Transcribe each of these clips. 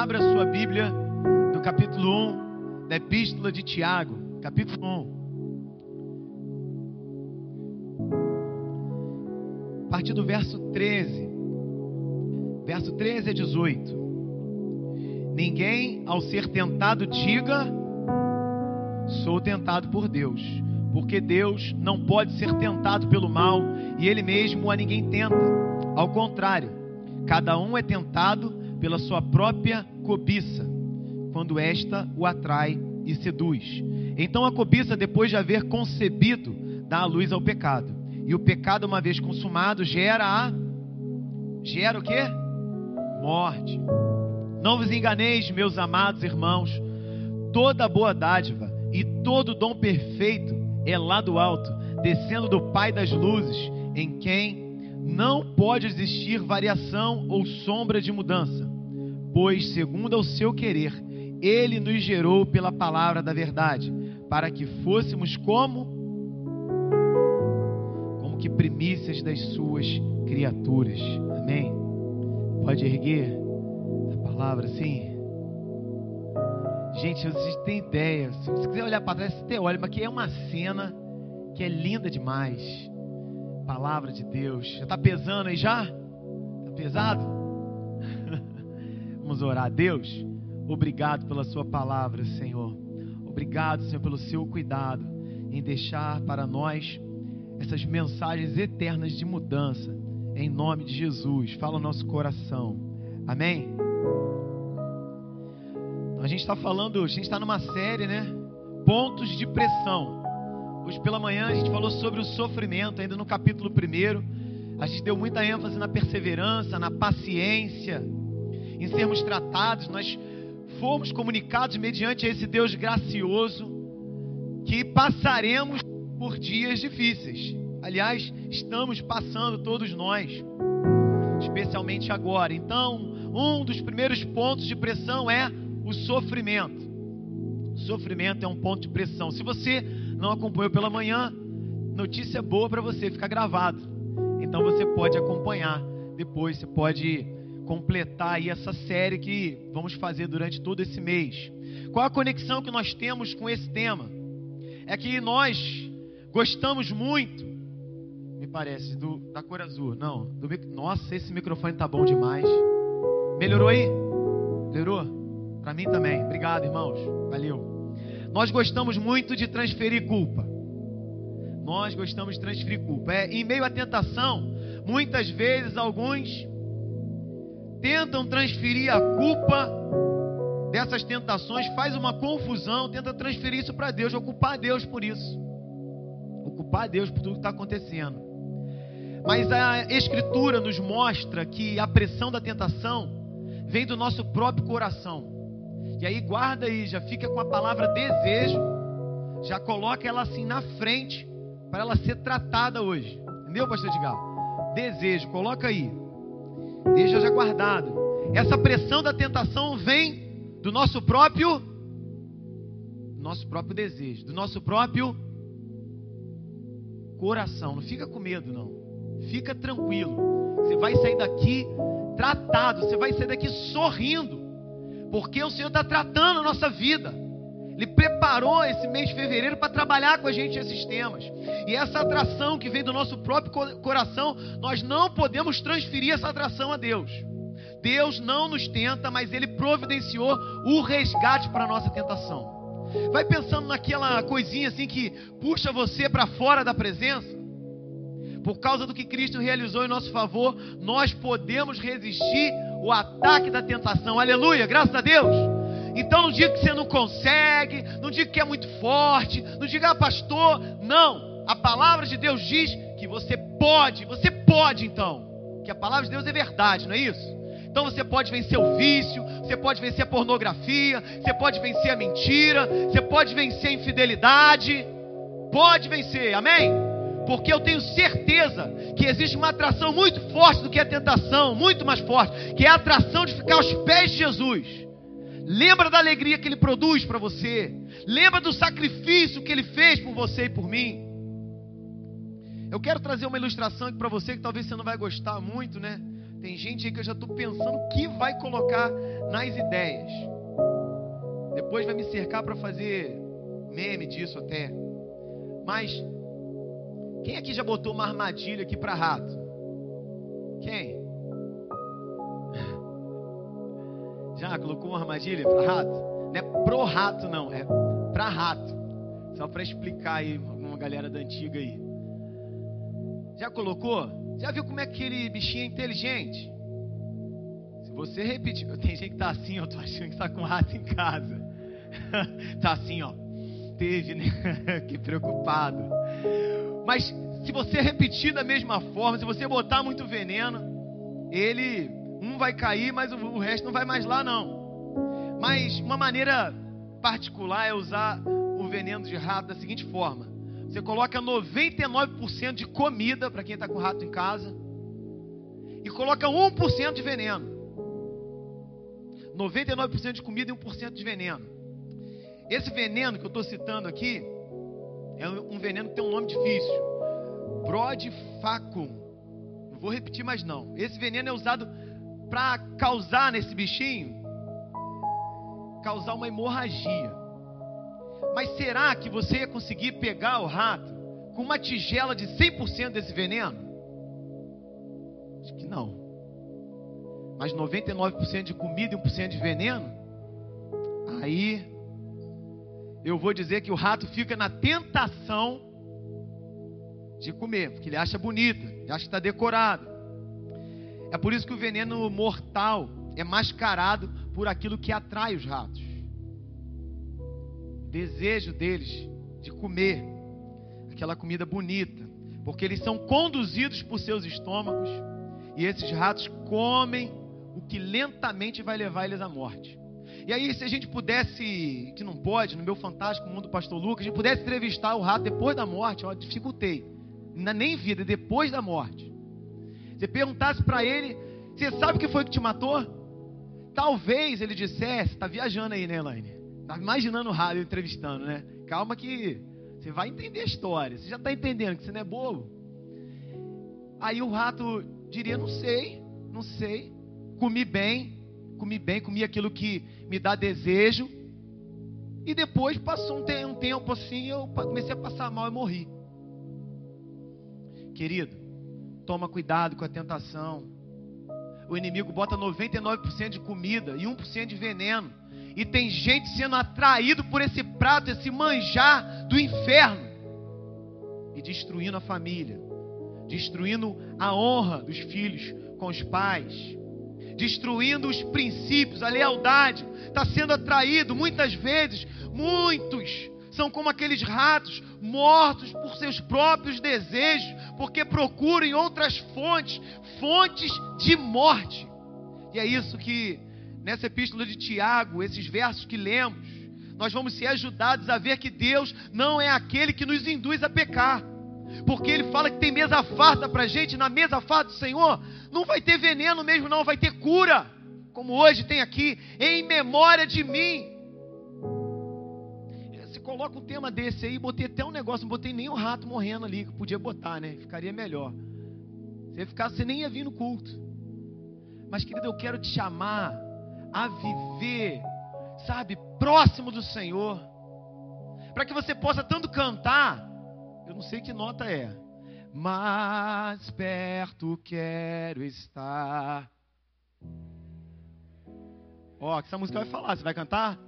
Abra sua Bíblia no capítulo 1 da Epístola de Tiago, capítulo 1. A partir do verso 13. Verso 13 a 18. Ninguém, ao ser tentado, diga: Sou tentado por Deus. Porque Deus não pode ser tentado pelo mal e Ele mesmo a ninguém tenta. Ao contrário, cada um é tentado pela sua própria cobiça, quando esta o atrai e seduz. Então a cobiça, depois de haver concebido, dá a luz ao pecado. E o pecado, uma vez consumado, gera a gera o quê? Morte. Não vos enganeis, meus amados irmãos, toda boa dádiva e todo dom perfeito é lá do alto, descendo do Pai das luzes, em quem não pode existir variação ou sombra de mudança, pois, segundo o seu querer, ele nos gerou pela palavra da verdade, para que fôssemos como como que primícias das suas criaturas. Amém. Pode erguer a palavra assim. Gente, vocês têm ideia. Se você quiser olhar para trás, você tem olha, mas que é uma cena que é linda demais. Palavra de Deus. Já está pesando aí já? Está pesado? Vamos orar. Deus, obrigado pela Sua palavra, Senhor. Obrigado, Senhor, pelo seu cuidado em deixar para nós essas mensagens eternas de mudança. Em nome de Jesus. Fala o nosso coração. Amém? A gente está falando, a gente está numa série, né? Pontos de pressão. Hoje pela manhã a gente falou sobre o sofrimento, ainda no capítulo 1. A gente deu muita ênfase na perseverança, na paciência, em sermos tratados. Nós fomos comunicados mediante esse Deus gracioso que passaremos por dias difíceis. Aliás, estamos passando todos nós, especialmente agora. Então, um dos primeiros pontos de pressão é o sofrimento. O sofrimento é um ponto de pressão. Se você não acompanhou pela manhã, notícia boa para você, fica gravado. Então você pode acompanhar depois, você pode completar aí essa série que vamos fazer durante todo esse mês. Qual a conexão que nós temos com esse tema? É que nós gostamos muito, me parece, do, da cor azul. Não, do, nossa, esse microfone tá bom demais. Melhorou aí? Melhorou? Para mim também. Obrigado, irmãos. Valeu. Nós gostamos muito de transferir culpa. Nós gostamos de transferir culpa. É, em meio à tentação, muitas vezes alguns tentam transferir a culpa dessas tentações, faz uma confusão, tenta transferir isso para Deus, ocupar Deus por isso. Ocupar Deus por tudo que está acontecendo. Mas a Escritura nos mostra que a pressão da tentação vem do nosso próprio coração. E aí guarda aí, já fica com a palavra desejo, já coloca ela assim na frente para ela ser tratada hoje. Entendeu, pastor Edgar? Desejo, coloca aí. Deixa já guardado. Essa pressão da tentação vem do nosso próprio nosso próprio desejo, do nosso próprio coração. Não fica com medo não. Fica tranquilo. Você vai sair daqui tratado, você vai sair daqui sorrindo porque o Senhor está tratando a nossa vida. Ele preparou esse mês de fevereiro para trabalhar com a gente esses temas. E essa atração que vem do nosso próprio coração, nós não podemos transferir essa atração a Deus. Deus não nos tenta, mas Ele providenciou o resgate para a nossa tentação. Vai pensando naquela coisinha assim que puxa você para fora da presença. Por causa do que Cristo realizou em nosso favor, nós podemos resistir o ataque da tentação. Aleluia, graças a Deus. Então não diga que você não consegue, não diga que é muito forte, não diga, ah, pastor, não. A palavra de Deus diz que você pode, você pode então. Que a palavra de Deus é verdade, não é isso? Então você pode vencer o vício, você pode vencer a pornografia, você pode vencer a mentira, você pode vencer a infidelidade. Pode vencer, amém? porque eu tenho certeza que existe uma atração muito forte do que a tentação, muito mais forte, que é a atração de ficar aos pés de Jesus. Lembra da alegria que ele produz para você, lembra do sacrifício que ele fez por você e por mim. Eu quero trazer uma ilustração aqui para você que talvez você não vai gostar muito, né? Tem gente aí que eu já estou pensando o que vai colocar nas ideias. Depois vai me cercar para fazer meme disso até. Mas quem aqui já botou uma armadilha aqui para rato? Quem? Já colocou uma armadilha para rato? Não é pro rato não, é para rato. Só para explicar aí uma galera da antiga aí. Já colocou? Já viu como é que aquele bichinho é inteligente? Se você repetir, tem gente que tá assim, eu tô achando que está com rato em casa. tá assim, ó. Teve, né? que preocupado. Mas se você repetir da mesma forma, se você botar muito veneno, ele um vai cair, mas o resto não vai mais lá não. Mas uma maneira particular é usar o veneno de rato da seguinte forma: você coloca 99% de comida para quem está com rato em casa e coloca 1% de veneno. 99% de comida e 1% de veneno. Esse veneno que eu estou citando aqui é um veneno que tem um nome difícil. Brodifacum. Não vou repetir mais não. Esse veneno é usado para causar nesse bichinho causar uma hemorragia. Mas será que você ia conseguir pegar o rato com uma tigela de 100% desse veneno? Acho que não. Mas 99% de comida e 1% de veneno? Aí eu vou dizer que o rato fica na tentação de comer, porque ele acha bonita, ele acha que está decorado. É por isso que o veneno mortal é mascarado por aquilo que atrai os ratos. O desejo deles de comer aquela comida bonita, porque eles são conduzidos por seus estômagos e esses ratos comem o que lentamente vai levar eles à morte. E aí, se a gente pudesse, que não pode, no meu fantástico mundo do pastor Lucas, a gente pudesse entrevistar o rato depois da morte, ó, dificultei. Ainda nem vida, depois da morte. Você perguntasse para ele, você sabe o que foi que te matou? Talvez ele dissesse, está viajando aí, né, Elaine? Está imaginando o rato entrevistando, né? Calma que você vai entender a história. Você já está entendendo que você não é bobo. Aí o rato diria, não sei, não sei. Comi bem, comi bem, comi aquilo que me dá desejo. E depois passou um, tempo assim, eu comecei a passar mal e morri. Querido, toma cuidado com a tentação. O inimigo bota 99% de comida e 1% de veneno. E tem gente sendo atraído por esse prato, esse manjar do inferno. E destruindo a família. Destruindo a honra dos filhos com os pais destruindo os princípios, a lealdade, está sendo atraído muitas vezes, muitos são como aqueles ratos mortos por seus próprios desejos, porque procuram em outras fontes, fontes de morte. E é isso que nessa epístola de Tiago, esses versos que lemos, nós vamos ser ajudados a ver que Deus não é aquele que nos induz a pecar. Porque ele fala que tem mesa farta para gente, na mesa farta do Senhor, não vai ter veneno mesmo, não, vai ter cura. Como hoje tem aqui, em memória de mim. Você coloca um tema desse aí, botei até um negócio, não botei nem um rato morrendo ali, que podia botar, né? Ficaria melhor. Se ficar, você nem ia vir no culto. Mas, querido, eu quero te chamar a viver, sabe, próximo do Senhor. Para que você possa tanto cantar, eu não sei que nota é, mais perto quero estar. Ó, que essa música vai falar, você vai cantar?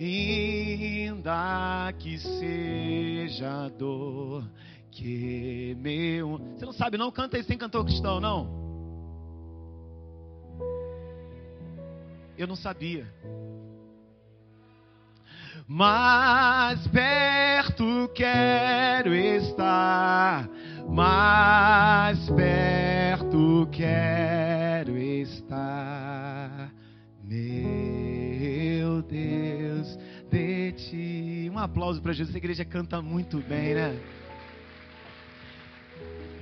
Ainda que seja dor que meu. Você não sabe, não? Canta aí sem cantor cristão, não? Eu não sabia mais perto quero estar, mais perto quero estar, meu Deus. Um aplauso para Jesus, a igreja canta muito bem, né?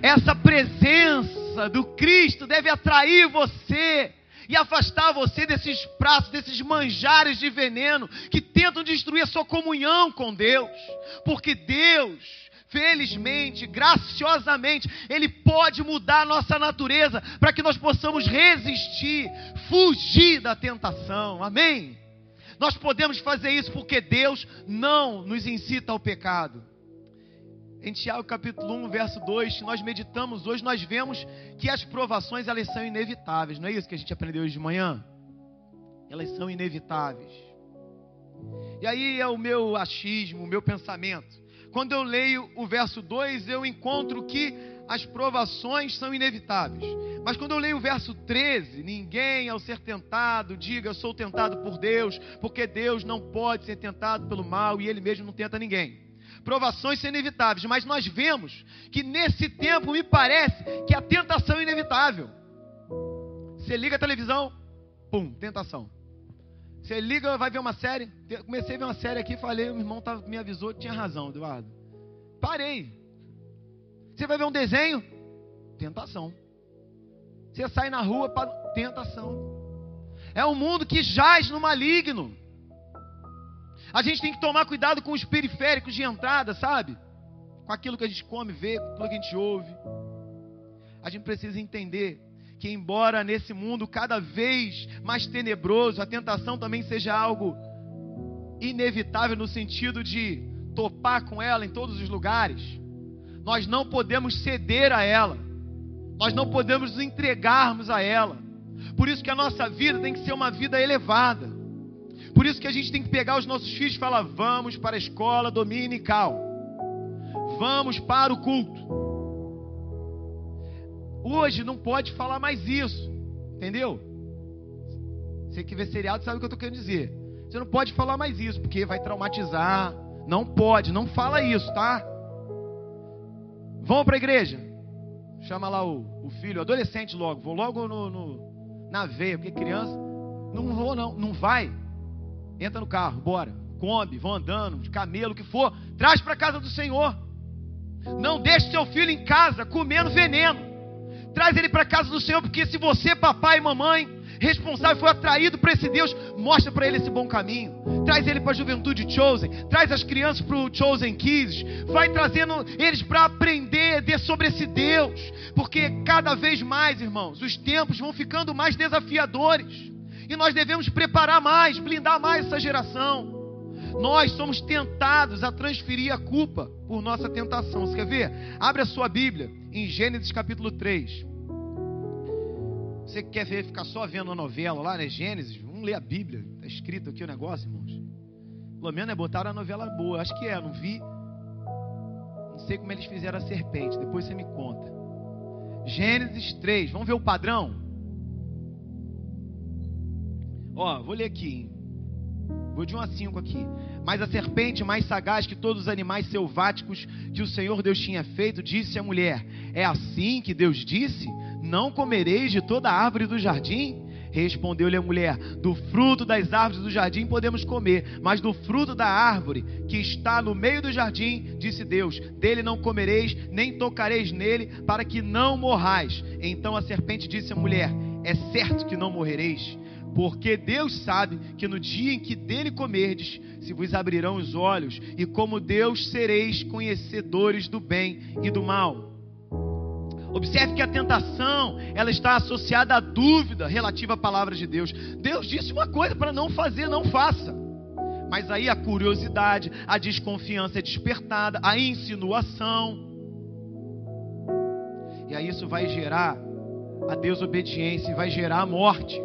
Essa presença do Cristo deve atrair você e afastar você desses pratos, desses manjares de veneno que tentam destruir a sua comunhão com Deus. Porque Deus felizmente, graciosamente, Ele pode mudar a nossa natureza para que nós possamos resistir, fugir da tentação. Amém? Nós podemos fazer isso porque Deus não nos incita ao pecado. Em Tiago capítulo 1, verso 2, nós meditamos hoje, nós vemos que as provações elas são inevitáveis. Não é isso que a gente aprendeu hoje de manhã? Elas são inevitáveis. E aí é o meu achismo, o meu pensamento. Quando eu leio o verso 2, eu encontro que as provações são inevitáveis. Mas quando eu leio o verso 13, ninguém ao ser tentado diga eu sou tentado por Deus, porque Deus não pode ser tentado pelo mal e ele mesmo não tenta ninguém. Provações são inevitáveis, mas nós vemos que nesse tempo me parece que a tentação é inevitável. Você liga a televisão, pum, tentação. Você liga, vai ver uma série. Comecei a ver uma série aqui, falei, meu irmão tá, me avisou, tinha razão, Eduardo. Parei. Você vai ver um desenho? Tentação. Você sai na rua para tentação. É um mundo que jaz no maligno. A gente tem que tomar cuidado com os periféricos de entrada, sabe? Com aquilo que a gente come, vê, com aquilo que a gente ouve. A gente precisa entender que, embora nesse mundo cada vez mais tenebroso, a tentação também seja algo inevitável no sentido de topar com ela em todos os lugares. Nós não podemos ceder a ela. Nós não podemos nos entregarmos a ela. Por isso que a nossa vida tem que ser uma vida elevada. Por isso que a gente tem que pegar os nossos filhos e falar: vamos para a escola dominical. Vamos para o culto. Hoje não pode falar mais isso. Entendeu? Você que vê seriado sabe o que eu estou querendo dizer. Você não pode falar mais isso, porque vai traumatizar. Não pode, não fala isso, tá? Vamos para a igreja. Chama lá o, o filho, adolescente logo. Vou logo no, no, na veia, porque criança. Não vou, não. Não vai. Entra no carro, bora. Come, vão andando, de camelo, o que for. Traz para a casa do Senhor. Não deixe seu filho em casa comendo veneno. Traz ele para a casa do Senhor, porque se você, papai e mamãe, responsável, foi atraído para esse Deus, mostra para ele esse bom caminho. Traz ele para a juventude Chosen, traz as crianças para o Chosen Kids, vai trazendo eles para aprender sobre esse Deus, porque cada vez mais, irmãos, os tempos vão ficando mais desafiadores, e nós devemos preparar mais, blindar mais essa geração. Nós somos tentados a transferir a culpa por nossa tentação. Você quer ver? Abre a sua Bíblia em Gênesis capítulo 3. Você quer ver, ficar só vendo a novela lá, né? Gênesis, vamos ler a Bíblia. Está escrito aqui o negócio, irmãos. Pelo menos é botaram a novela boa. Acho que é, não vi. Não sei como eles fizeram a serpente. Depois você me conta. Gênesis 3. Vamos ver o padrão? Ó, vou ler aqui. Vou de 1 a 5 aqui. Mas a serpente, mais sagaz que todos os animais selváticos que o Senhor Deus tinha feito, disse à mulher: É assim que Deus disse? Não comereis de toda árvore do jardim? Respondeu-lhe a mulher: Do fruto das árvores do jardim podemos comer, mas do fruto da árvore que está no meio do jardim, disse Deus: Dele não comereis, nem tocareis nele, para que não morrais. Então a serpente disse à mulher: É certo que não morrereis, porque Deus sabe que no dia em que dele comerdes, se vos abrirão os olhos, e como Deus sereis conhecedores do bem e do mal. Observe que a tentação, ela está associada à dúvida relativa à palavra de Deus. Deus disse uma coisa para não fazer, não faça. Mas aí a curiosidade, a desconfiança é despertada, a insinuação. E aí isso vai gerar a desobediência, vai gerar a morte.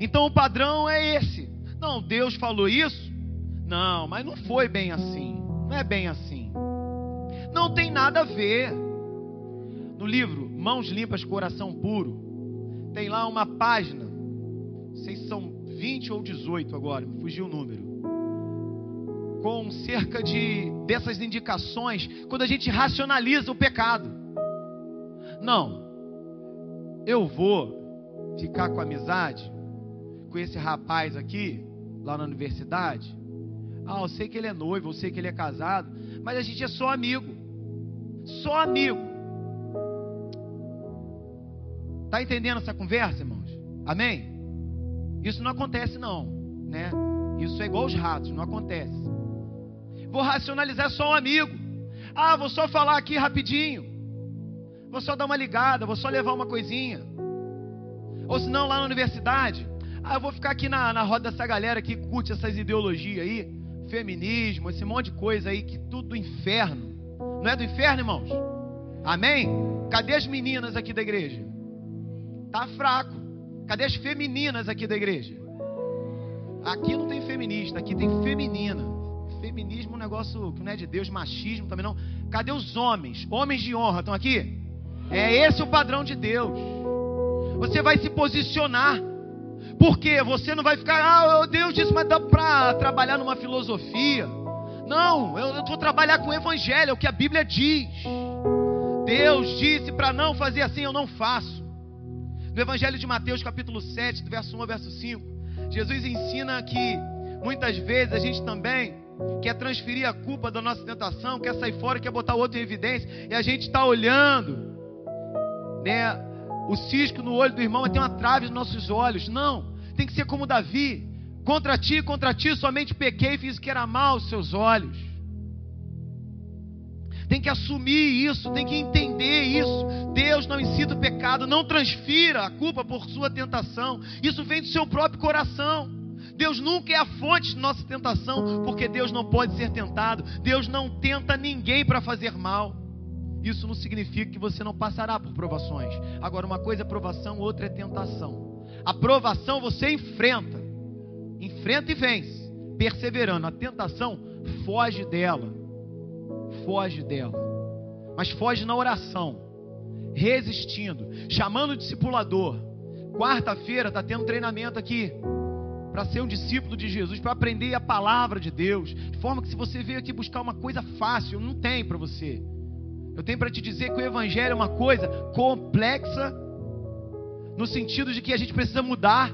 Então o padrão é esse. Não, Deus falou isso? Não, mas não foi bem assim. Não é bem assim. Não tem nada a ver no livro Mãos Limpas, Coração Puro, tem lá uma página, não sei se são 20 ou 18 agora, fugiu o número, com cerca de dessas indicações, quando a gente racionaliza o pecado. Não, eu vou ficar com amizade com esse rapaz aqui, lá na universidade. Ah, eu sei que ele é noivo, eu sei que ele é casado, mas a gente é só amigo. Só amigo. Está entendendo essa conversa, irmãos? Amém? Isso não acontece, não. Né? Isso é igual os ratos, não acontece. Vou racionalizar só um amigo. Ah, vou só falar aqui rapidinho. Vou só dar uma ligada, vou só levar uma coisinha. Ou se não, lá na universidade. Ah, eu vou ficar aqui na, na roda dessa galera que curte essas ideologias aí. Feminismo, esse monte de coisa aí, que tudo do inferno. Não é do inferno, irmãos? Amém? Cadê as meninas aqui da igreja? Tá fraco. Cadê as femininas aqui da igreja? Aqui não tem feminista, aqui tem feminina. Feminismo é um negócio que não é de Deus, machismo também não. Cadê os homens? Homens de honra estão aqui? É esse o padrão de Deus. Você vai se posicionar. Porque você não vai ficar, ah, Deus disse, mas dá para trabalhar numa filosofia. Não, eu, eu vou trabalhar com o evangelho, é o que a Bíblia diz. Deus disse para não fazer assim, eu não faço. No Evangelho de Mateus, capítulo 7, do verso 1 ao verso 5, Jesus ensina que muitas vezes a gente também quer transferir a culpa da nossa tentação, quer sair fora, quer botar o outro em evidência, e a gente está olhando, né, o cisco no olho do irmão, mas tem uma trave nos nossos olhos. Não, tem que ser como Davi. Contra ti, contra ti, somente pequei e fiz que era mal aos seus olhos tem que assumir isso, tem que entender isso. Deus não incita o pecado, não transfira a culpa por sua tentação. Isso vem do seu próprio coração. Deus nunca é a fonte de nossa tentação, porque Deus não pode ser tentado. Deus não tenta ninguém para fazer mal. Isso não significa que você não passará por provações. Agora, uma coisa é provação, outra é tentação. A provação você enfrenta, enfrenta e vence, perseverando. A tentação foge dela foge dela. Mas foge na oração, resistindo, chamando o discipulador. Quarta-feira está tendo treinamento aqui para ser um discípulo de Jesus, para aprender a palavra de Deus, de forma que se você veio aqui buscar uma coisa fácil, não tem para você. Eu tenho para te dizer que o evangelho é uma coisa complexa no sentido de que a gente precisa mudar.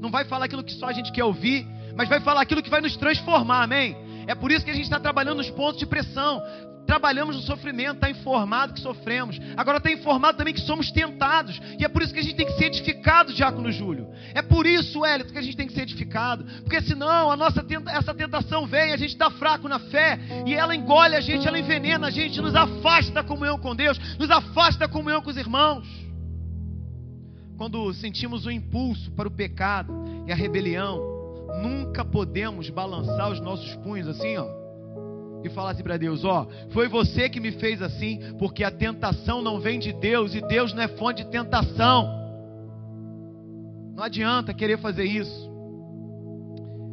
Não vai falar aquilo que só a gente quer ouvir, mas vai falar aquilo que vai nos transformar, amém? É por isso que a gente está trabalhando nos pontos de pressão. Trabalhamos no sofrimento, está informado que sofremos. Agora está informado também que somos tentados. E é por isso que a gente tem que ser edificado, Diácono Júlio. É por isso, Hélito, que a gente tem que ser edificado. Porque senão a nossa tenta, essa tentação vem, a gente está fraco na fé. E ela engole a gente, ela envenena a gente, nos afasta da comunhão com Deus, nos afasta da comunhão com os irmãos. Quando sentimos o impulso para o pecado e a rebelião, nunca podemos balançar os nossos punhos assim, ó, e falar assim para Deus: ó, foi você que me fez assim, porque a tentação não vem de Deus e Deus não é fonte de tentação. Não adianta querer fazer isso.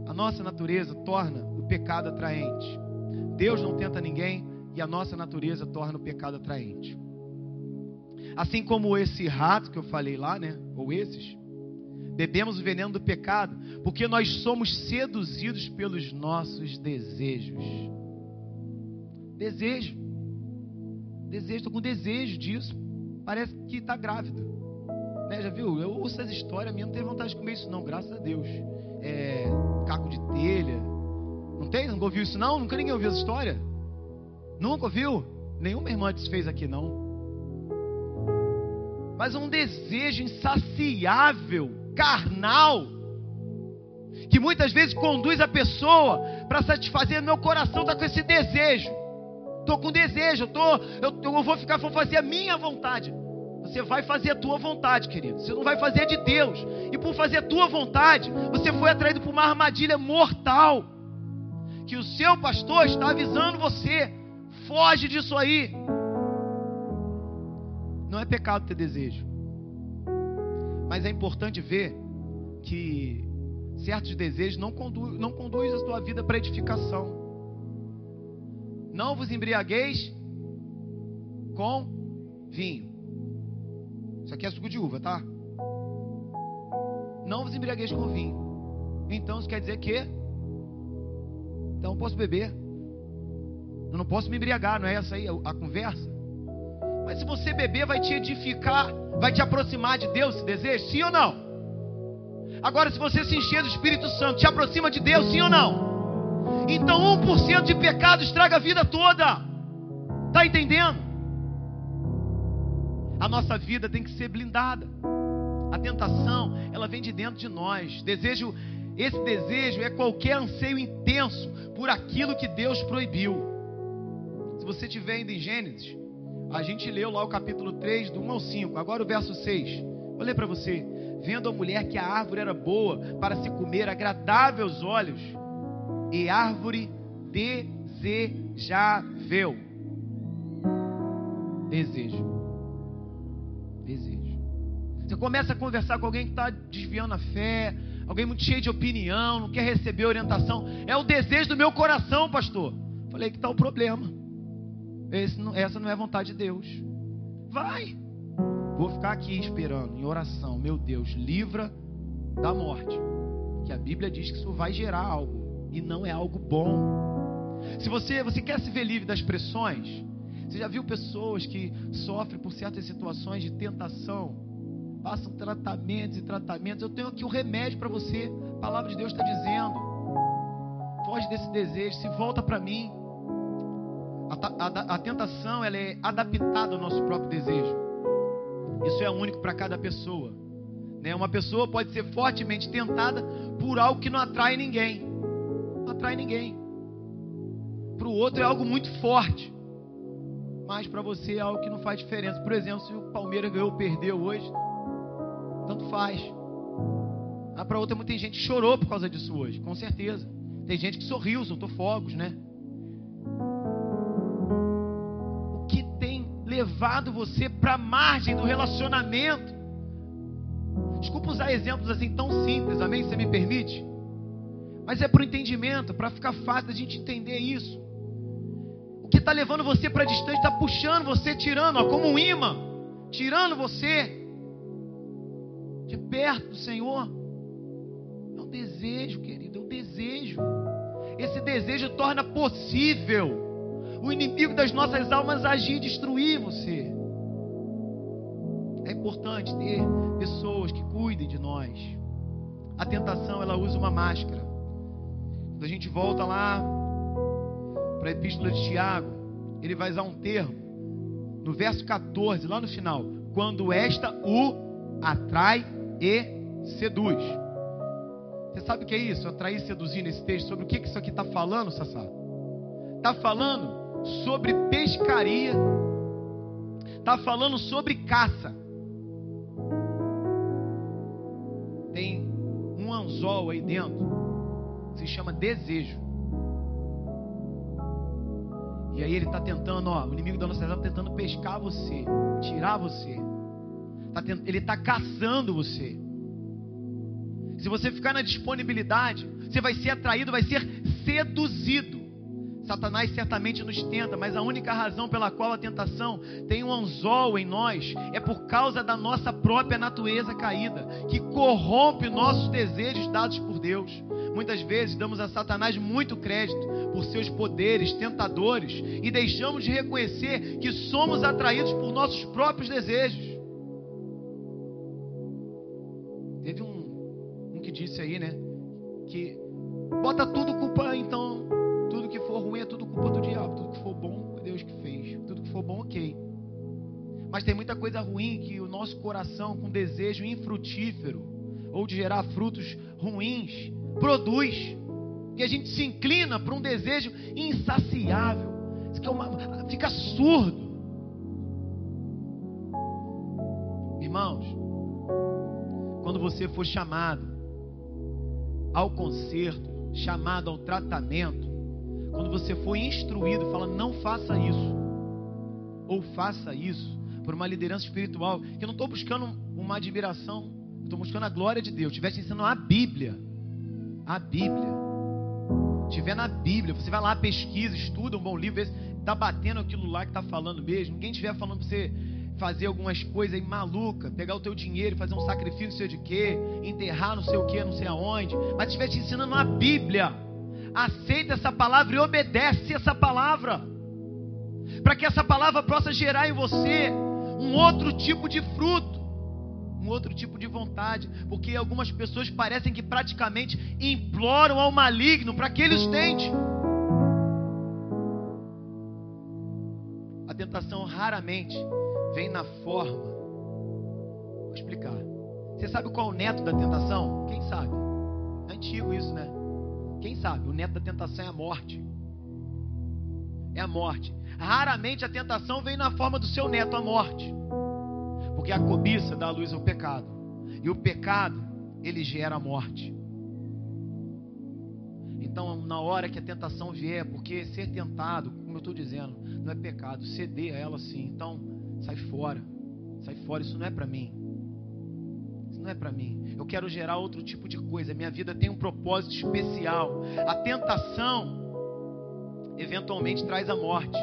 A nossa natureza torna o pecado atraente. Deus não tenta ninguém e a nossa natureza torna o pecado atraente. Assim como esse rato que eu falei lá, né? Ou esses, bebemos o veneno do pecado, porque nós somos seduzidos pelos nossos desejos. Desejo. Desejo, estou com desejo disso. Parece que está grávido. Né, já viu? Eu ouço essa história, minha não tem vontade de comer isso, não, graças a Deus. É, caco de telha. Não tem? Nunca ouviu isso, não? Nunca ninguém ouviu essa história? Nunca ouviu? Nenhuma irmã desfez aqui, não. Mas um desejo insaciável carnal, que muitas vezes conduz a pessoa para satisfazer meu coração está com esse desejo. Estou com desejo, tô, eu, eu vou ficar, vou fazer a minha vontade. Você vai fazer a tua vontade, querido. Você não vai fazer a de Deus. E por fazer a tua vontade, você foi atraído por uma armadilha mortal. Que o seu pastor está avisando você. Foge disso aí. Não é pecado ter desejo. Mas é importante ver que certos desejos não, conduz, não conduzem a sua vida para edificação. Não vos embriagueis com vinho. Isso aqui é suco de uva, tá? Não vos embriagueis com vinho. Então isso quer dizer que então eu posso beber. Eu não posso me embriagar, não é essa aí a conversa? Mas se você beber, vai te edificar vai te aproximar de Deus, esse desejo? Sim ou não? Agora, se você se encher do Espírito Santo, te aproxima de Deus, sim ou não? Então, 1% de pecado estraga a vida toda. Está entendendo? A nossa vida tem que ser blindada. A tentação, ela vem de dentro de nós. Desejo, esse desejo é qualquer anseio intenso por aquilo que Deus proibiu você tiver ainda em Gênesis, a gente leu lá o capítulo 3, do 1 ao 5. Agora o verso 6. Vou ler para você. Vendo a mulher que a árvore era boa para se comer, agradável aos olhos, e árvore desejável. Desejo. Desejo. Você começa a conversar com alguém que está desviando a fé, alguém muito cheio de opinião, não quer receber orientação. É o desejo do meu coração, pastor. Falei que está o problema. Não, essa não é a vontade de Deus. Vai. Vou ficar aqui esperando, em oração. Meu Deus, livra da morte. Que a Bíblia diz que isso vai gerar algo. E não é algo bom. Se você, você quer se ver livre das pressões, você já viu pessoas que sofrem por certas situações de tentação, passam tratamentos e tratamentos. Eu tenho aqui o um remédio para você. A palavra de Deus está dizendo. Foge desse desejo, se volta para mim. A, a, a, tentação ela é adaptada ao nosso próprio desejo. Isso é único para cada pessoa. Né? Uma pessoa pode ser fortemente tentada por algo que não atrai ninguém. Não atrai ninguém. Para o outro é algo muito forte. Mas para você é algo que não faz diferença. Por exemplo, se o Palmeiras ganhou ou perdeu hoje, tanto faz. Ah, para outra, muita gente chorou por causa disso hoje, com certeza. Tem gente que sorriu, soltou fogos, né? Levado você para a margem do relacionamento? Desculpa usar exemplos assim tão simples, amém? Você me permite? Mas é para o entendimento, para ficar fácil a gente entender isso. O que está levando você para distante está puxando você, tirando, ó, como um imã, tirando você de perto do Senhor. É um desejo, querido, é um desejo. Esse desejo torna possível o inimigo das nossas almas agir e destruir você. É importante ter pessoas que cuidem de nós. A tentação, ela usa uma máscara. Quando a gente volta lá para a epístola de Tiago, ele vai usar um termo no verso 14, lá no final, quando esta o atrai e seduz. Você sabe o que é isso? Atrair e seduzir nesse texto. Sobre o que isso aqui está falando, Sassá? Está falando sobre pescaria. Está falando sobre caça. Tem um anzol aí dentro. Se chama desejo. E aí ele está tentando, ó, o inimigo da nossa está tentando pescar você, tirar você. Tá tent... Ele está caçando você. Se você ficar na disponibilidade, você vai ser atraído, vai ser seduzido. Satanás certamente nos tenta, mas a única razão pela qual a tentação tem um anzol em nós é por causa da nossa própria natureza caída, que corrompe nossos desejos dados por Deus. Muitas vezes damos a Satanás muito crédito por seus poderes tentadores e deixamos de reconhecer que somos atraídos por nossos próprios desejos. Teve um, um que disse aí, né? Que bota tudo culpa, então, Mas tem muita coisa ruim que o nosso coração, com desejo infrutífero, ou de gerar frutos ruins, produz. Que a gente se inclina para um desejo insaciável. Uma, fica surdo. Irmãos, quando você for chamado ao conserto, chamado ao tratamento, quando você for instruído, fala não faça isso, ou faça isso, por uma liderança espiritual, que eu não estou buscando uma admiração, estou buscando a glória de Deus, estivesse ensinando a Bíblia, a Bíblia, tiver na Bíblia, você vai lá, pesquisa, estuda um bom livro, está batendo aquilo lá que está falando mesmo, ninguém estiver falando para você fazer algumas coisas aí maluca, pegar o teu dinheiro, fazer um sacrifício não sei de quê, enterrar não sei o que, não sei aonde, mas estiver te ensinando a Bíblia, aceita essa palavra e obedece essa palavra, para que essa palavra possa gerar em você um outro tipo de fruto, um outro tipo de vontade, porque algumas pessoas parecem que praticamente imploram ao maligno para que ele os tente. A tentação raramente vem na forma. Vou explicar. Você sabe qual é o neto da tentação? Quem sabe? É antigo isso, né? Quem sabe? O neto da tentação é a morte. É a morte. Raramente a tentação vem na forma do seu neto, a morte. Porque a cobiça dá luz ao pecado. E o pecado, ele gera a morte. Então, na hora que a tentação vier, porque ser tentado, como eu estou dizendo, não é pecado, ceder a ela sim. Então, sai fora. Sai fora, isso não é para mim. Isso não é para mim. Eu quero gerar outro tipo de coisa. Minha vida tem um propósito especial. A tentação eventualmente traz a morte.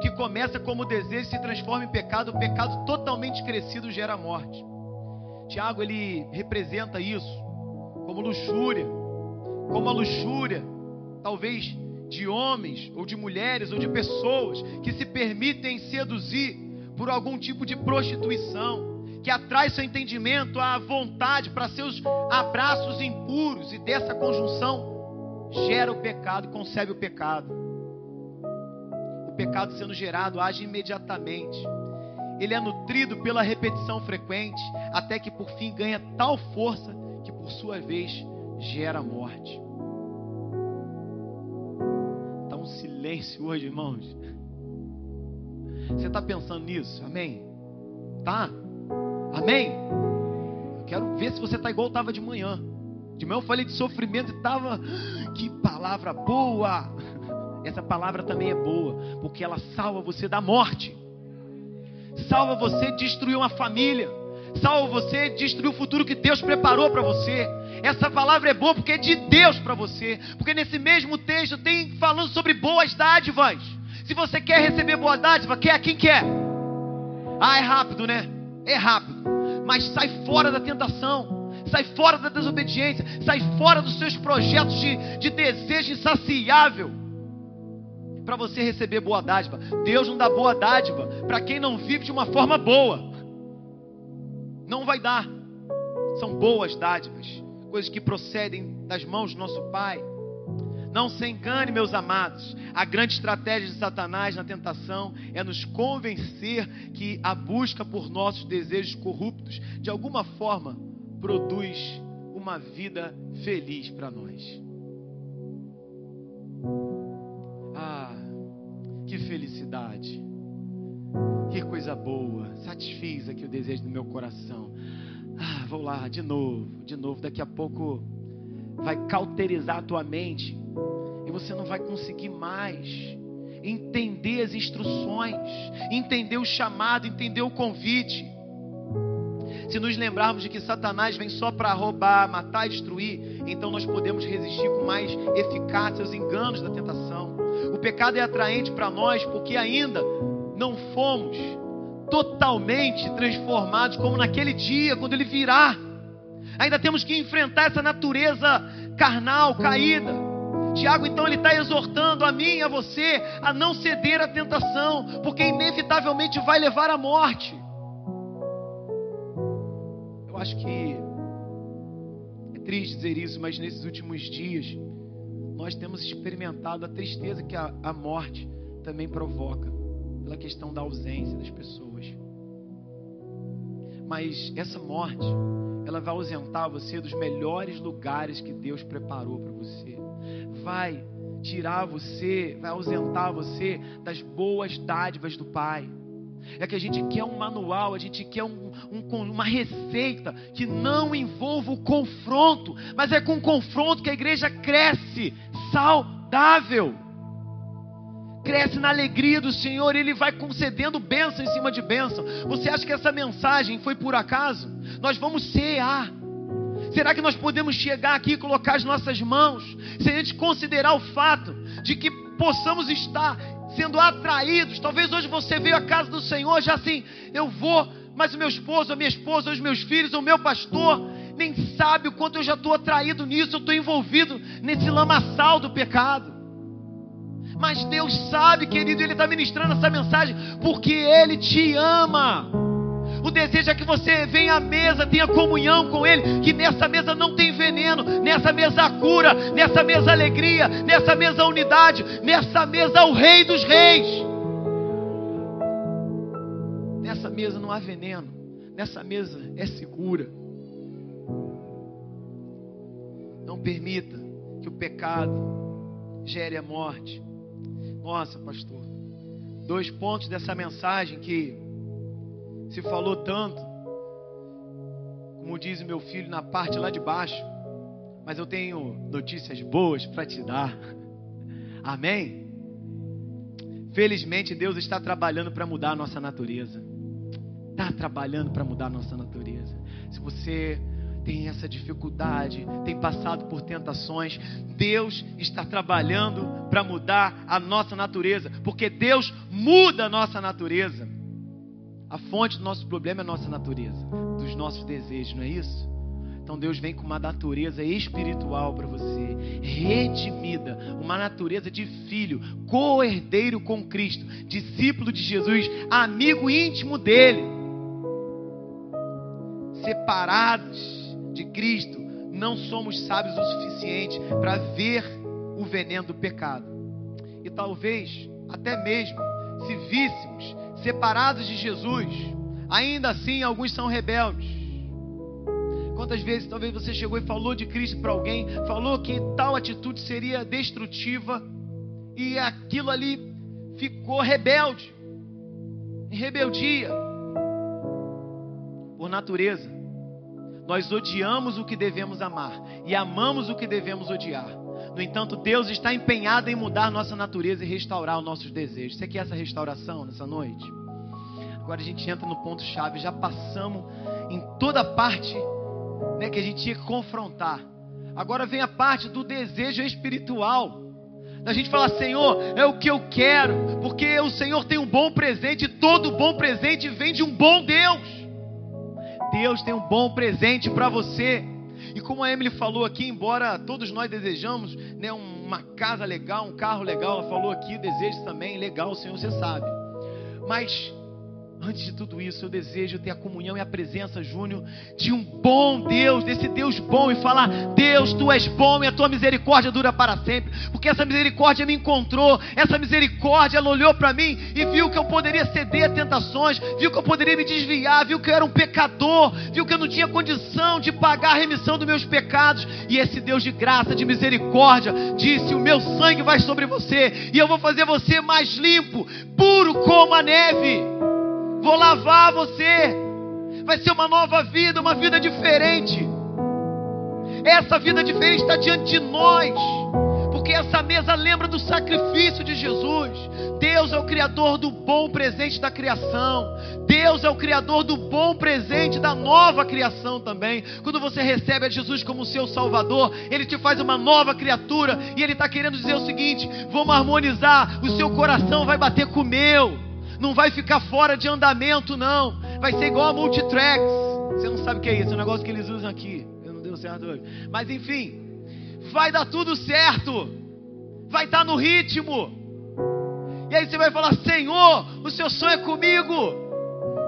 Que começa como desejo se transforma em pecado, o pecado totalmente crescido gera morte. Tiago ele representa isso como luxúria, como a luxúria, talvez de homens ou de mulheres ou de pessoas que se permitem seduzir por algum tipo de prostituição, que atrai seu entendimento à vontade para seus abraços impuros e dessa conjunção gera o pecado, concebe o pecado. Pecado sendo gerado age imediatamente. Ele é nutrido pela repetição frequente, até que por fim ganha tal força que por sua vez gera morte. Está um silêncio hoje, irmãos. Você está pensando nisso? Amém? Tá? Amém? Eu quero ver se você está igual estava de manhã. De manhã eu falei de sofrimento e estava. Que palavra boa! Essa palavra também é boa, porque ela salva você da morte, salva você de destruir uma família, salva você de destruir o futuro que Deus preparou para você. Essa palavra é boa porque é de Deus para você, porque nesse mesmo texto tem falando sobre boas dádivas. Se você quer receber boa dádiva, quer quem quer? Ah, é rápido, né? É rápido. Mas sai fora da tentação. Sai fora da desobediência. Sai fora dos seus projetos de, de desejo insaciável. Para você receber boa dádiva. Deus não dá boa dádiva para quem não vive de uma forma boa. Não vai dar. São boas dádivas. Coisas que procedem das mãos do nosso Pai. Não se engane, meus amados. A grande estratégia de Satanás na tentação é nos convencer que a busca por nossos desejos corruptos, de alguma forma, produz uma vida feliz para nós. Satisfiz aqui o desejo do meu coração. Ah, vou lá de novo, de novo. Daqui a pouco vai cauterizar a tua mente e você não vai conseguir mais entender as instruções, entender o chamado, entender o convite. Se nos lembrarmos de que Satanás vem só para roubar, matar destruir, então nós podemos resistir com mais eficácia aos enganos da tentação. O pecado é atraente para nós porque ainda não fomos totalmente transformados como naquele dia, quando ele virá. Ainda temos que enfrentar essa natureza carnal, caída. Tiago então ele está exortando a mim e a você a não ceder à tentação, porque inevitavelmente vai levar à morte. Eu acho que é triste dizer isso, mas nesses últimos dias nós temos experimentado a tristeza que a, a morte também provoca, pela questão da ausência das pessoas. Mas essa morte, ela vai ausentar você dos melhores lugares que Deus preparou para você vai tirar você, vai ausentar você das boas dádivas do Pai. É que a gente quer um manual, a gente quer um, um, uma receita que não envolva o confronto, mas é com o confronto que a igreja cresce saudável. Cresce na alegria do Senhor, Ele vai concedendo bênção em cima de bênção. Você acha que essa mensagem foi por acaso? Nós vamos cear Será que nós podemos chegar aqui e colocar as nossas mãos, sem a gente considerar o fato de que possamos estar sendo atraídos? Talvez hoje você veio à casa do Senhor já assim, eu vou, mas o meu esposo, a minha esposa, os meus filhos, o meu pastor, nem sabe o quanto eu já estou atraído nisso, eu estou envolvido nesse lamaçal do pecado. Mas Deus sabe, querido, Ele está ministrando essa mensagem porque Ele te ama. O desejo é que você venha à mesa, tenha comunhão com Ele. Que nessa mesa não tem veneno, nessa mesa há cura, nessa mesa alegria, nessa mesa unidade, nessa mesa o Rei dos Reis. Nessa mesa não há veneno, nessa mesa é segura. Não permita que o pecado gere a morte. Nossa, pastor, dois pontos dessa mensagem que se falou tanto, como diz o meu filho na parte lá de baixo, mas eu tenho notícias boas para te dar. Amém? Felizmente Deus está trabalhando para mudar a nossa natureza. Está trabalhando para mudar a nossa natureza. Se você tem essa dificuldade, tem passado por tentações, Deus está trabalhando para mudar a nossa natureza, porque Deus muda a nossa natureza. A fonte do nosso problema é a nossa natureza, dos nossos desejos, não é isso? Então Deus vem com uma natureza espiritual para você, redimida, uma natureza de filho, co-herdeiro com Cristo, discípulo de Jesus, amigo íntimo dele. Separados de Cristo, não somos sábios o suficiente para ver o veneno do pecado. E talvez, até mesmo, se víssemos separados de Jesus, ainda assim alguns são rebeldes Quantas vezes talvez você chegou e falou de Cristo para alguém, falou que tal atitude seria destrutiva e aquilo ali ficou rebelde, em rebeldia, por natureza. Nós odiamos o que devemos amar e amamos o que devemos odiar. No entanto, Deus está empenhado em mudar nossa natureza e restaurar os nossos desejos. Você quer essa restauração nessa noite? Agora a gente entra no ponto chave, já passamos em toda parte né, que a gente tinha que confrontar. Agora vem a parte do desejo espiritual. Da gente falar, Senhor, é o que eu quero, porque o Senhor tem um bom presente, e todo bom presente vem de um bom Deus. Deus tem um bom presente para você. E como a Emily falou aqui, embora todos nós desejamos né, uma casa legal, um carro legal, ela falou aqui, desejo também, legal, o Senhor você sabe. Mas Antes de tudo isso, eu desejo ter a comunhão e a presença, Júnior, de um bom Deus, desse Deus bom, e falar: Deus, tu és bom e a tua misericórdia dura para sempre, porque essa misericórdia me encontrou, essa misericórdia, ela olhou para mim e viu que eu poderia ceder a tentações, viu que eu poderia me desviar, viu que eu era um pecador, viu que eu não tinha condição de pagar a remissão dos meus pecados, e esse Deus de graça, de misericórdia, disse: O meu sangue vai sobre você, e eu vou fazer você mais limpo, puro como a neve. Vou lavar você. Vai ser uma nova vida, uma vida diferente. Essa vida diferente está diante de nós. Porque essa mesa lembra do sacrifício de Jesus. Deus é o Criador do bom presente da criação. Deus é o Criador do bom presente da nova criação também. Quando você recebe a Jesus como seu Salvador, Ele te faz uma nova criatura. E Ele está querendo dizer o seguinte: vamos harmonizar. O seu coração vai bater com o meu não vai ficar fora de andamento, não. Vai ser igual a multitracks. Você não sabe o que é isso, é um negócio que eles usam aqui. Eu não deu certo hoje. Mas enfim, vai dar tudo certo. Vai estar no ritmo. E aí você vai falar: Senhor, o seu sonho é comigo.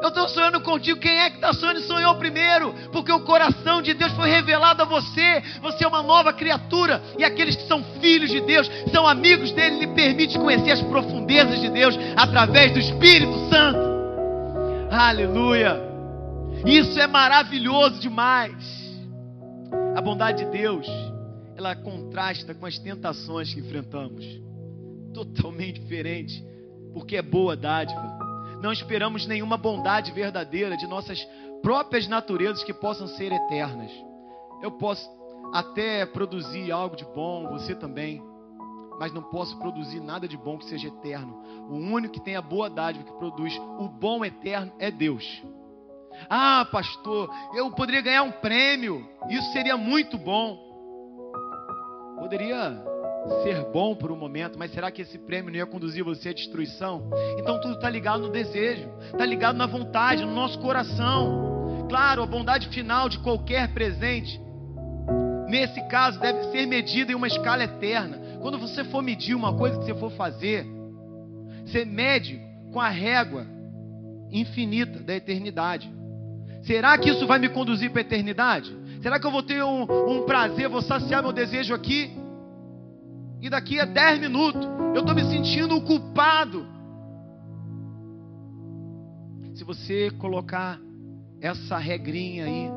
Eu estou sonhando contigo. Quem é que está sonhando? Sonhou primeiro, porque o coração de Deus foi revelado a você. Você é uma nova criatura, e aqueles que são filhos de Deus, são amigos dele, lhe permite conhecer as profundezas de Deus através do Espírito Santo. Aleluia! Isso é maravilhoso demais. A bondade de Deus, ela contrasta com as tentações que enfrentamos. Totalmente diferente, porque é boa dádiva não esperamos nenhuma bondade verdadeira de nossas próprias naturezas que possam ser eternas. Eu posso até produzir algo de bom, você também, mas não posso produzir nada de bom que seja eterno. O único que tem a boa dádiva que produz o bom eterno é Deus. Ah, pastor, eu poderia ganhar um prêmio, isso seria muito bom. Poderia ser bom por um momento, mas será que esse prêmio não ia conduzir você à destruição? Então tudo está ligado no desejo, está ligado na vontade, no nosso coração. Claro, a bondade final de qualquer presente, nesse caso, deve ser medida em uma escala eterna. Quando você for medir uma coisa que você for fazer, você mede com a régua infinita da eternidade. Será que isso vai me conduzir para a eternidade? Será que eu vou ter um, um prazer, vou saciar meu desejo aqui? E daqui a 10 minutos eu estou me sentindo culpado. Se você colocar essa regrinha aí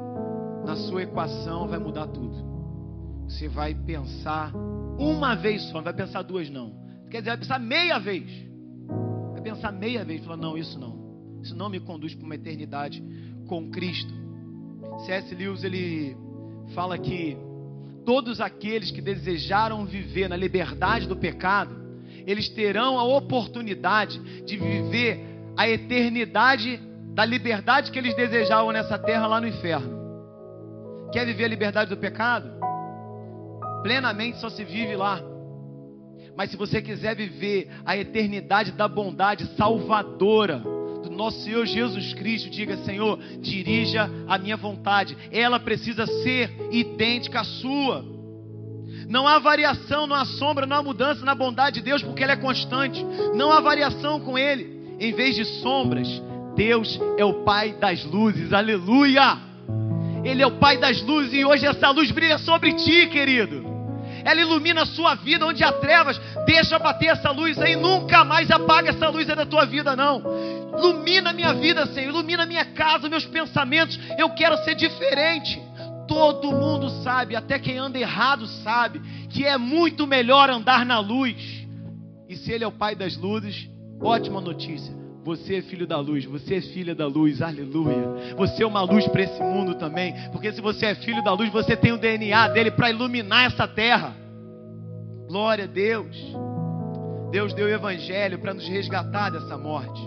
na sua equação, vai mudar tudo. Você vai pensar uma vez só, não vai pensar duas não. Quer dizer, vai pensar meia vez. Vai pensar meia vez, falar: não, isso não. Isso não me conduz para uma eternidade com Cristo. C.S. Lewis ele fala que todos aqueles que desejaram viver na liberdade do pecado, eles terão a oportunidade de viver a eternidade da liberdade que eles desejavam nessa terra lá no inferno. Quer viver a liberdade do pecado? Plenamente só se vive lá. Mas se você quiser viver a eternidade da bondade salvadora do nosso Senhor Jesus Cristo, diga: Senhor, dirija a minha vontade. Ela precisa ser idêntica à sua. Não há variação, não há sombra, não há mudança na bondade de Deus, porque Ele é constante. Não há variação com Ele. Em vez de sombras, Deus é o Pai das luzes. Aleluia! Ele é o Pai das luzes e hoje essa luz brilha sobre ti, querido. Ela ilumina a sua vida onde há trevas. Deixa bater essa luz aí, nunca mais apaga essa luz aí da tua vida, não. Ilumina a minha vida, Senhor. Ilumina a minha casa, meus pensamentos. Eu quero ser diferente. Todo mundo sabe, até quem anda errado sabe, que é muito melhor andar na luz. E se Ele é o Pai das luzes, ótima notícia. Você é filho da luz, você é filha da luz, aleluia. Você é uma luz para esse mundo também, porque se você é filho da luz, você tem o DNA dele para iluminar essa terra. Glória a Deus. Deus deu o evangelho para nos resgatar dessa morte.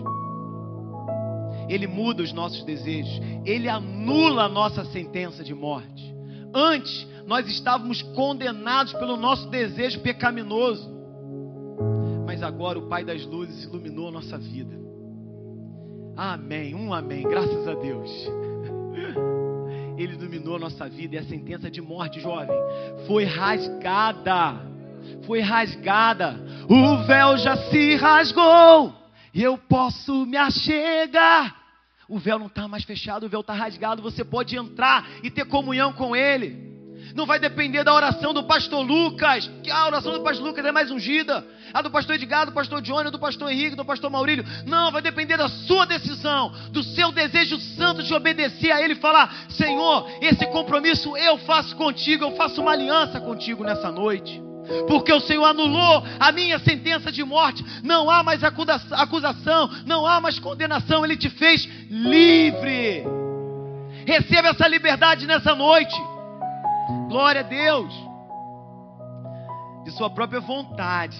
Ele muda os nossos desejos, ele anula a nossa sentença de morte. Antes, nós estávamos condenados pelo nosso desejo pecaminoso, mas agora o Pai das luzes iluminou a nossa vida. Amém, um amém, graças a Deus. Ele iluminou a nossa vida e a sentença de morte, jovem, foi rasgada. Foi rasgada. O véu já se rasgou. Eu posso me achegar. O véu não está mais fechado, o véu está rasgado. Você pode entrar e ter comunhão com Ele não vai depender da oração do pastor Lucas, que a oração do pastor Lucas é mais ungida, a do pastor Edgar, do pastor Johnny, do pastor Henrique, do pastor Maurílio. Não, vai depender da sua decisão, do seu desejo santo de obedecer a Ele e falar: Senhor, esse compromisso eu faço contigo, eu faço uma aliança contigo nessa noite. Porque o Senhor anulou a minha sentença de morte, não há mais acusação, não há mais condenação, Ele te fez livre. Receba essa liberdade nessa noite. Glória a Deus. De sua própria vontade.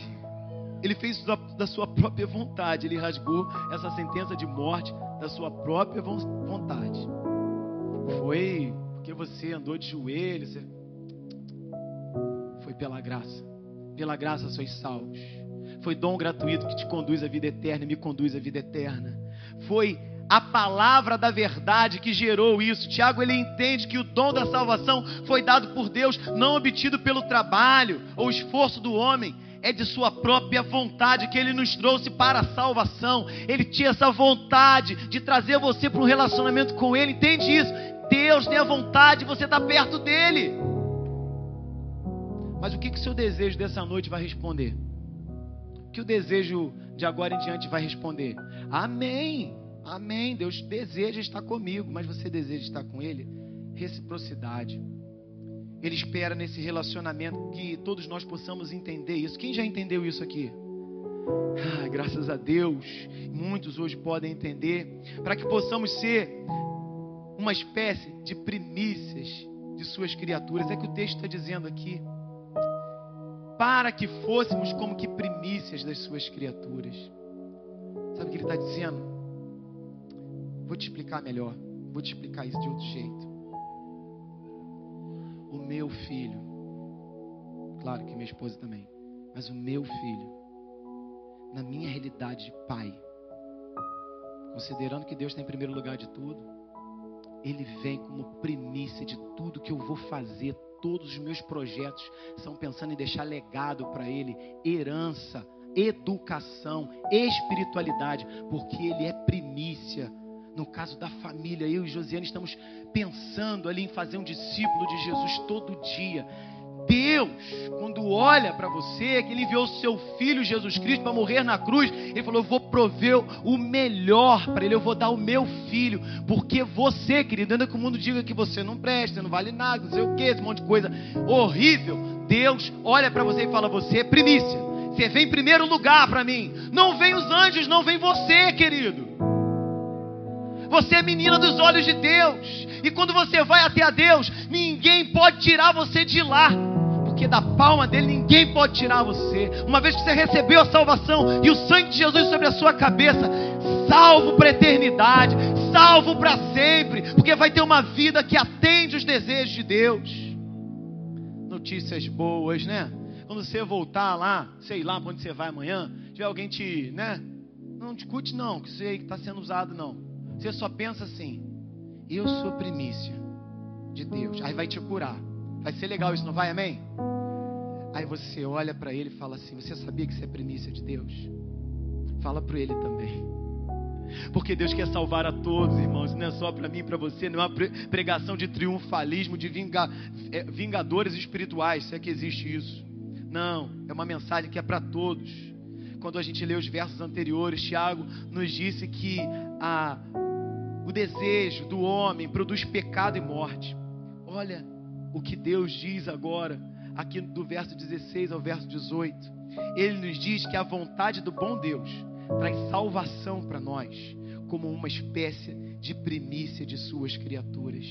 Ele fez da, da sua própria vontade. Ele rasgou essa sentença de morte da sua própria vontade. Foi porque você andou de joelhos. Você... Foi pela graça. Pela graça sois salvos. Foi dom gratuito que te conduz à vida eterna e me conduz à vida eterna. Foi a palavra da verdade que gerou isso. Tiago ele entende que o dom da salvação foi dado por Deus, não obtido pelo trabalho ou esforço do homem. É de sua própria vontade que ele nos trouxe para a salvação. Ele tinha essa vontade de trazer você para um relacionamento com ele. Entende isso? Deus tem a vontade de você estar perto dele. Mas o que que seu desejo dessa noite vai responder? O que o desejo de agora em diante vai responder? Amém. Amém. Deus deseja estar comigo, mas você deseja estar com Ele? Reciprocidade. Ele espera nesse relacionamento que todos nós possamos entender isso. Quem já entendeu isso aqui? Ah, graças a Deus, muitos hoje podem entender, para que possamos ser uma espécie de primícias de suas criaturas. É que o texto está dizendo aqui. Para que fôssemos como que primícias das suas criaturas. Sabe o que ele está dizendo? Vou te explicar melhor. Vou te explicar isso de outro jeito. O meu filho, claro que minha esposa também, mas o meu filho, na minha realidade de pai, considerando que Deus está em primeiro lugar de tudo, ele vem como primícia de tudo que eu vou fazer. Todos os meus projetos são pensando em deixar legado para ele, herança, educação, espiritualidade, porque ele é primícia no caso da família, eu e Josiane estamos pensando ali em fazer um discípulo de Jesus todo dia. Deus, quando olha para você, que Ele enviou o seu Filho Jesus Cristo para morrer na cruz, Ele falou: Eu vou prover o melhor para Ele, eu vou dar o meu filho, porque você, querido, ainda que o mundo diga que você não presta, não vale nada, não sei o que, esse monte de coisa horrível, Deus olha para você e fala: Você é primícia Você vem em primeiro lugar para mim. Não vem os anjos, não vem você, querido. Você é menina dos olhos de Deus. E quando você vai até a Deus, ninguém pode tirar você de lá. Porque da palma dele ninguém pode tirar você. Uma vez que você recebeu a salvação e o sangue de Jesus sobre a sua cabeça, salvo para a eternidade, salvo para sempre, porque vai ter uma vida que atende os desejos de Deus. Notícias boas, né? Quando você voltar lá, sei lá para onde você vai amanhã, tiver alguém te, né? Não discute não, que aí está sendo usado não. Você só pensa assim: eu sou primícia de Deus. Aí vai te curar. Vai ser legal isso, não vai? Amém? Aí você olha para ele e fala assim: Você sabia que você é primícia de Deus? Fala para ele também. Porque Deus quer salvar a todos, irmãos, não é só para mim para você, não é uma pregação de triunfalismo, de vinga, é, vingadores espirituais, se é que existe isso. Não, é uma mensagem que é para todos. Quando a gente lê os versos anteriores, Tiago nos disse que a o desejo do homem produz pecado e morte. Olha o que Deus diz agora, aqui do verso 16 ao verso 18. Ele nos diz que a vontade do bom Deus traz salvação para nós, como uma espécie de primícia de suas criaturas.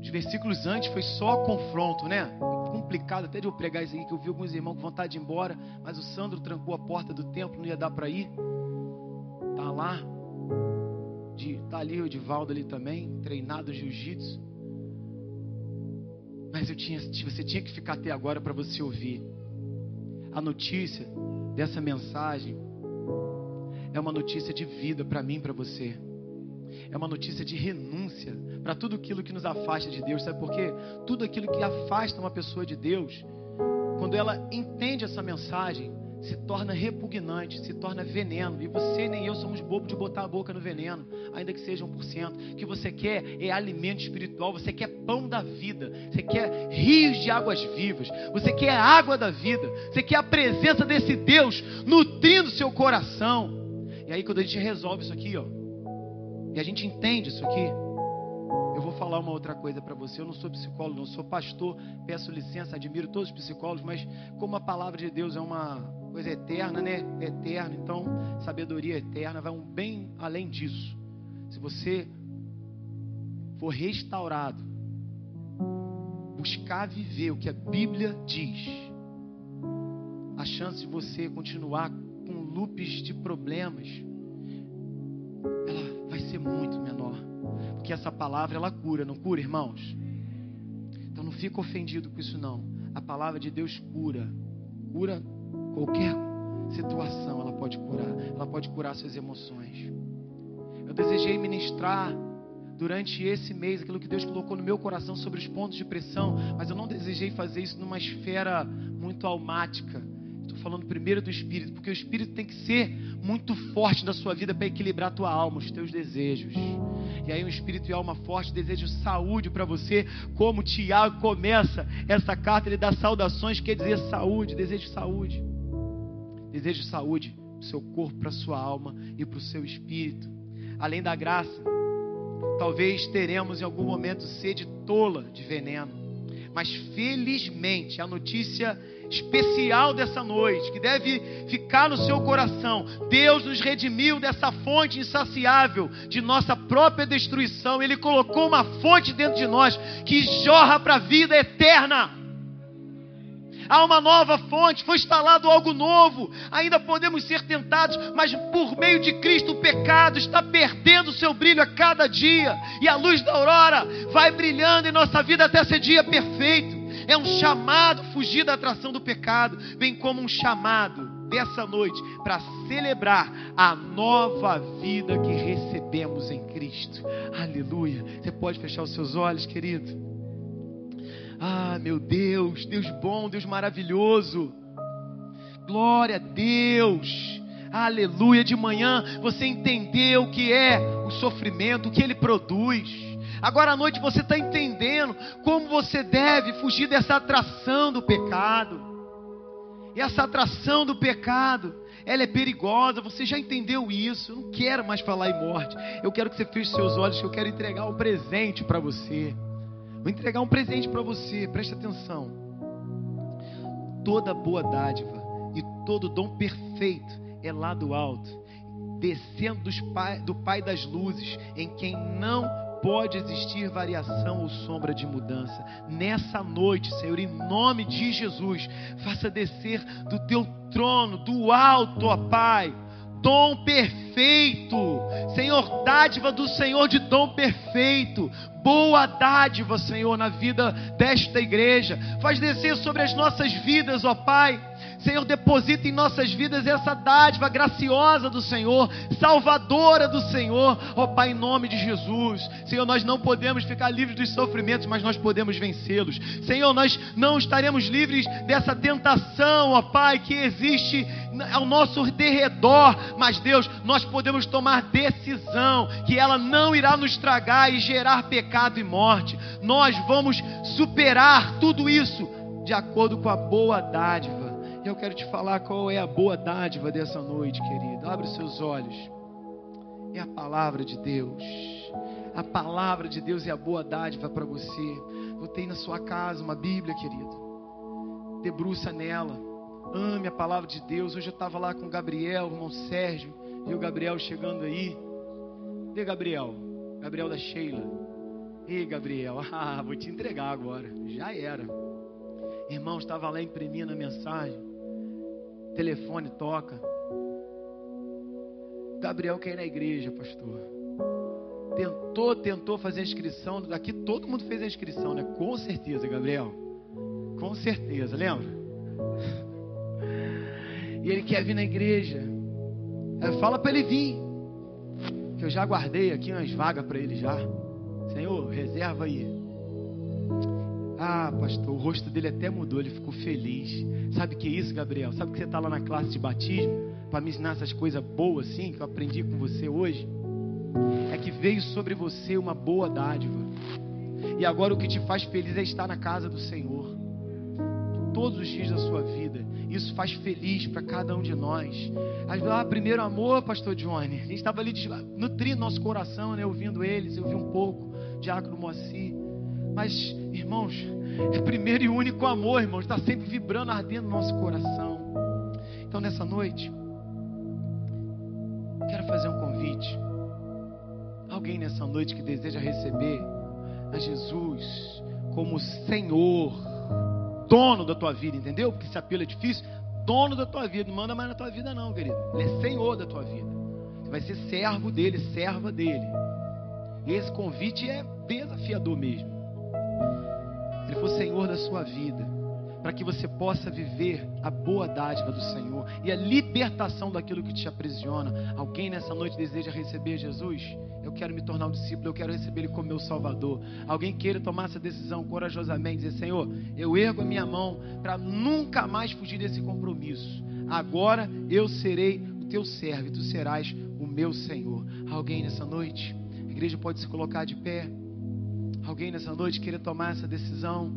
Os versículos antes foi só confronto, né? Complicado até de eu pregar isso aqui, que eu vi alguns irmãos com vontade de ir embora, mas o Sandro trancou a porta do templo, não ia dar para ir. Tá lá, de tá ali o Edivaldo ali também, treinado jiu-jitsu. Mas eu tinha, você tinha que ficar até agora para você ouvir. A notícia dessa mensagem é uma notícia de vida para mim, para você. É uma notícia de renúncia para tudo aquilo que nos afasta de Deus. Sabe por quê? Tudo aquilo que afasta uma pessoa de Deus, quando ela entende essa mensagem, se torna repugnante, se torna veneno. E você nem eu somos bobos de botar a boca no veneno, ainda que seja 1%. O que você quer é alimento espiritual, você quer pão da vida, você quer rios de águas vivas, você quer a água da vida, você quer a presença desse Deus nutrindo seu coração. E aí, quando a gente resolve isso aqui, ó, e a gente entende isso aqui, eu vou falar uma outra coisa para você. Eu não sou psicólogo, não sou pastor. Peço licença, admiro todos os psicólogos, mas como a palavra de Deus é uma coisa eterna, né? Eterna, então sabedoria eterna vai um bem além disso. Se você for restaurado, buscar viver o que a Bíblia diz, a chance de você continuar com loops de problemas, ela vai ser muito menor que essa palavra ela cura, não cura, irmãos? Então não fica ofendido com isso não. A palavra de Deus cura. Cura qualquer situação, ela pode curar. Ela pode curar suas emoções. Eu desejei ministrar durante esse mês aquilo que Deus colocou no meu coração sobre os pontos de pressão, mas eu não desejei fazer isso numa esfera muito almática. Estou falando primeiro do espírito, porque o espírito tem que ser muito forte na sua vida para equilibrar a tua alma, os teus desejos. E aí um espírito e alma forte desejo saúde para você, como Tiago começa essa carta, ele dá saudações, quer dizer saúde, desejo saúde. Desejo saúde para o seu corpo, para a sua alma e para o seu espírito. Além da graça, talvez teremos em algum momento sede tola de veneno. Mas felizmente a notícia especial dessa noite, que deve ficar no seu coração. Deus nos redimiu dessa fonte insaciável de nossa própria destruição. Ele colocou uma fonte dentro de nós que jorra para a vida eterna. Há uma nova fonte, foi instalado algo novo. Ainda podemos ser tentados, mas por meio de Cristo o pecado está perdendo seu brilho a cada dia. E a luz da aurora vai brilhando em nossa vida até ser dia perfeito é um chamado fugir da atração do pecado, bem como um chamado dessa noite para celebrar a nova vida que recebemos em Cristo. Aleluia. Você pode fechar os seus olhos, querido? Ah, meu Deus, Deus bom, Deus maravilhoso. Glória a Deus. Aleluia. De manhã você entendeu o que é o sofrimento, o que ele produz. Agora à noite você está entendendo como você deve fugir dessa atração do pecado. E essa atração do pecado, ela é perigosa. Você já entendeu isso? Eu não quero mais falar em morte. Eu quero que você feche seus olhos, que eu quero entregar um presente para você. Vou entregar um presente para você. Preste atenção. toda boa dádiva e todo dom perfeito é lá do alto, descendo pai, do Pai das luzes, em quem não pode existir variação ou sombra de mudança. Nessa noite, Senhor, em nome de Jesus, faça descer do teu trono, do alto, ó Pai, dom perfeito. Senhor, dádiva do Senhor de dom perfeito. Boa dádiva, Senhor, na vida desta igreja. Faz descer sobre as nossas vidas, ó Pai Senhor, deposita em nossas vidas essa dádiva graciosa do Senhor, salvadora do Senhor, ó oh, Pai, em nome de Jesus. Senhor, nós não podemos ficar livres dos sofrimentos, mas nós podemos vencê-los. Senhor, nós não estaremos livres dessa tentação, ó oh, Pai, que existe ao nosso derredor, mas Deus, nós podemos tomar decisão que ela não irá nos tragar e gerar pecado e morte. Nós vamos superar tudo isso de acordo com a boa dádiva eu quero te falar qual é a boa dádiva dessa noite, querido. Abre os seus olhos. É a palavra de Deus. A palavra de Deus é a boa dádiva para você. Botei na sua casa uma Bíblia, querido. Debruça nela. Ame a palavra de Deus. Hoje eu estava lá com o Gabriel, o irmão Sérgio. E o Gabriel chegando aí. Cadê Gabriel? Gabriel da Sheila. Ei, Gabriel. Ah, vou te entregar agora. Já era. Irmão, estava lá imprimindo a mensagem telefone toca. Gabriel quer ir na igreja, pastor. Tentou, tentou fazer a inscrição. Aqui todo mundo fez a inscrição, né? Com certeza, Gabriel. Com certeza, lembra? E ele quer vir na igreja. Fala para ele vir. Que eu já guardei aqui umas vagas para ele já. Senhor, reserva aí. Ah, pastor, o rosto dele até mudou, ele ficou feliz. Sabe o que é isso, Gabriel? Sabe que você está lá na classe de batismo para me ensinar essas coisas boas assim que eu aprendi com você hoje? É que veio sobre você uma boa dádiva. E agora o que te faz feliz é estar na casa do Senhor. Todos os dias da sua vida. Isso faz feliz para cada um de nós. Ah, primeiro amor, pastor Johnny. A gente estava ali nutrindo nosso coração, né? Ouvindo eles, eu vi um pouco. Diácono Moacir. Mas, irmãos, é primeiro e único amor, irmãos. Está sempre vibrando, ardendo no nosso coração. Então, nessa noite, quero fazer um convite. Alguém nessa noite que deseja receber a Jesus como Senhor, dono da tua vida, entendeu? Porque esse apelo é difícil. Dono da tua vida, não manda mais na tua vida, não, querido. Ele é Senhor da tua vida. Você vai ser servo dele, serva dele. Esse convite é desafiador mesmo. Ele for Senhor da sua vida, para que você possa viver a boa dádiva do Senhor e a libertação daquilo que te aprisiona. Alguém nessa noite deseja receber Jesus? Eu quero me tornar um discípulo, eu quero receber Ele como meu Salvador. Alguém queira tomar essa decisão corajosamente, dizer: Senhor, eu ergo a minha mão para nunca mais fugir desse compromisso. Agora eu serei o teu servo e tu serás o meu Senhor. Alguém nessa noite? Igreja pode se colocar de pé. Alguém nessa noite queira tomar essa decisão?